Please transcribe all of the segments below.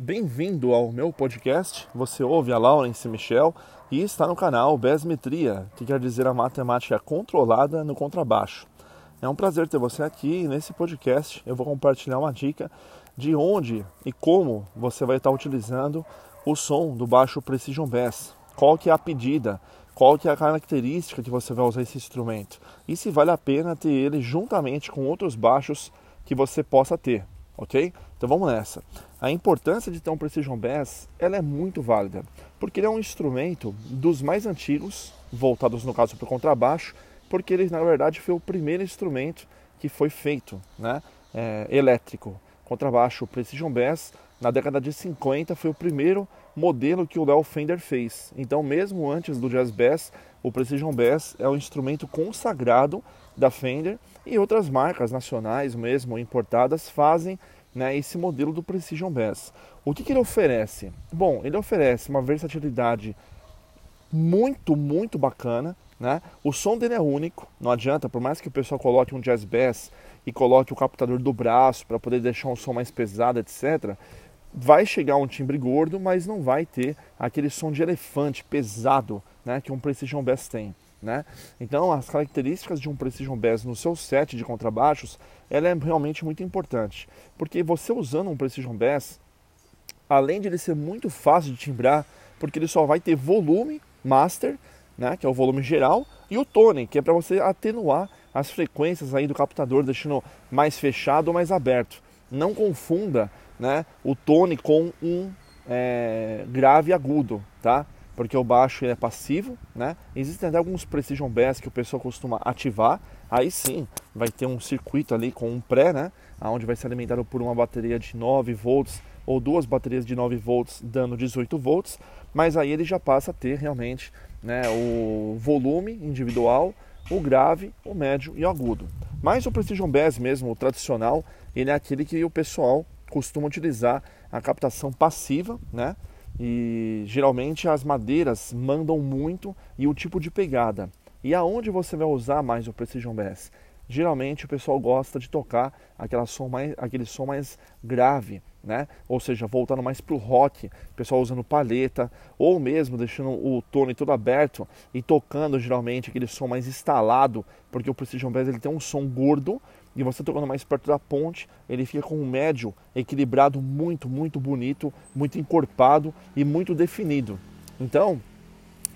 Bem-vindo ao meu podcast. Você ouve a Laurence Michel e está no canal Besmetria, que quer dizer a matemática controlada no contrabaixo. É um prazer ter você aqui e nesse podcast eu vou compartilhar uma dica de onde e como você vai estar utilizando o som do baixo Precision Bass. Qual que é a pedida, qual que é a característica que você vai usar esse instrumento e se vale a pena ter ele juntamente com outros baixos que você possa ter ok? Então vamos nessa. A importância de ter um Precision Bass, ela é muito válida, porque ele é um instrumento dos mais antigos, voltados no caso para o contrabaixo, porque ele na verdade foi o primeiro instrumento que foi feito, né, é, elétrico. Contrabaixo Precision Bass, na década de 50 foi o primeiro modelo que o Léo Fender fez. Então mesmo antes do Jazz Bass, o Precision Bass é o instrumento consagrado da Fender e outras marcas nacionais mesmo importadas fazem né, esse modelo do Precision Bass. O que, que ele oferece? Bom, ele oferece uma versatilidade muito, muito bacana. Né? O som dele é único, não adianta, por mais que o pessoal coloque um jazz bass e coloque o captador do braço para poder deixar um som mais pesado, etc. Vai chegar um timbre gordo, mas não vai ter aquele som de elefante pesado né, que um Precision Bass tem. Né? Então, as características de um Precision Bass no seu set de contrabaixos, ela é realmente muito importante, porque você usando um Precision Bass, além de ele ser muito fácil de timbrar, porque ele só vai ter volume master, né, que é o volume geral, e o tone, que é para você atenuar as frequências aí do captador, deixando mais fechado ou mais aberto. Não confunda, né, o tone com um é, grave agudo, tá? porque o baixo é passivo, né? Existem até alguns Precision Bass que o pessoal costuma ativar, aí sim vai ter um circuito ali com um pré, né? Onde vai ser alimentado por uma bateria de 9 volts ou duas baterias de 9 volts dando 18 volts, mas aí ele já passa a ter realmente né, o volume individual, o grave, o médio e o agudo. Mas o Precision Bass mesmo, o tradicional, ele é aquele que o pessoal costuma utilizar a captação passiva, né? E geralmente as madeiras mandam muito e o tipo de pegada. E aonde você vai usar mais o Precision Bass? Geralmente o pessoal gosta de tocar aquela som mais, aquele som mais grave, né? Ou seja, voltando mais para o rock, o pessoal usando paleta, ou mesmo deixando o tone todo aberto e tocando geralmente aquele som mais instalado, porque o Precision Bass ele tem um som gordo e você tocando mais perto da ponte, ele fica com um médio equilibrado muito, muito bonito, muito encorpado e muito definido. Então,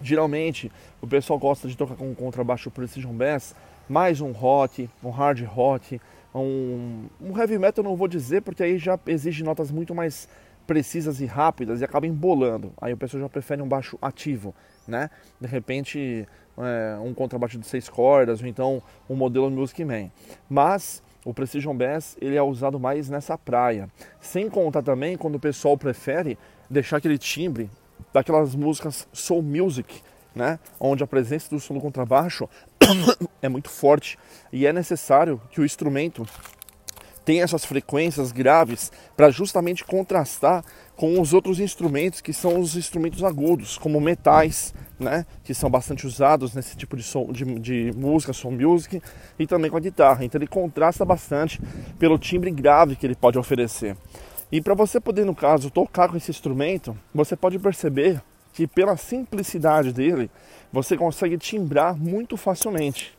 geralmente o pessoal gosta de tocar com um contrabaixo Precision Bass, mais um rock, um hard rock, um, um heavy metal não vou dizer porque aí já exige notas muito mais precisas e rápidas e acaba embolando. Aí o pessoal já prefere um baixo ativo, né? De repente é, um contrabaixo de seis cordas ou então um modelo Music Man. Mas o Precision Bass ele é usado mais nessa praia. Sem contar também quando o pessoal prefere deixar aquele timbre daquelas músicas soul music, né? Onde a presença do som do contrabaixo é muito forte e é necessário que o instrumento tem essas frequências graves para justamente contrastar com os outros instrumentos que são os instrumentos agudos, como metais, né, que são bastante usados nesse tipo de, som, de, de música, som music, e também com a guitarra. Então ele contrasta bastante pelo timbre grave que ele pode oferecer. E para você poder, no caso, tocar com esse instrumento, você pode perceber que pela simplicidade dele, você consegue timbrar muito facilmente.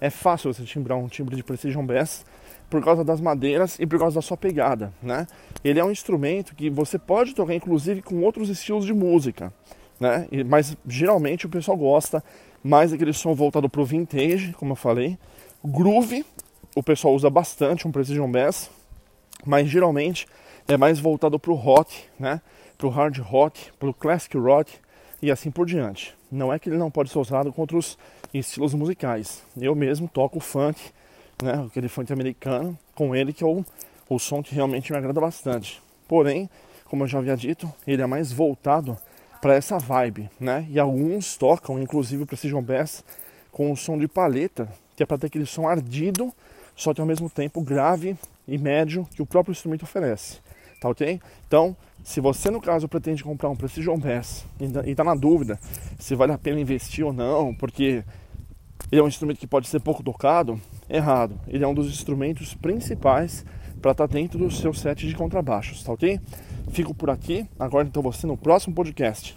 É fácil você timbrar um timbre de Precision Bass por causa das madeiras e por causa da sua pegada, né? Ele é um instrumento que você pode tocar inclusive com outros estilos de música, né? Mas geralmente o pessoal gosta mais daquele som voltado para o vintage, como eu falei. Groove, o pessoal usa bastante um Precision Bass, mas geralmente é mais voltado para o rock, né? Para o hard rock, para o classic rock e assim por diante. Não é que ele não pode ser usado com outros estilos musicais. Eu mesmo toco funk né, aquele funk americano, com ele que é o, o som que realmente me agrada bastante. Porém, como eu já havia dito, ele é mais voltado para essa vibe, né? E alguns tocam, inclusive o Precision Bass, com o som de paleta, que é para ter aquele som ardido, só que ao mesmo tempo grave e médio que o próprio instrumento oferece. Tá ok? Então, se você no caso pretende comprar um Precision Bass e está na dúvida se vale a pena investir ou não, porque ele é um instrumento que pode ser pouco tocado, errado. Ele é um dos instrumentos principais para estar tá dentro do seu set de contrabaixos, tá ok? Fico por aqui, aguardo então você no próximo podcast.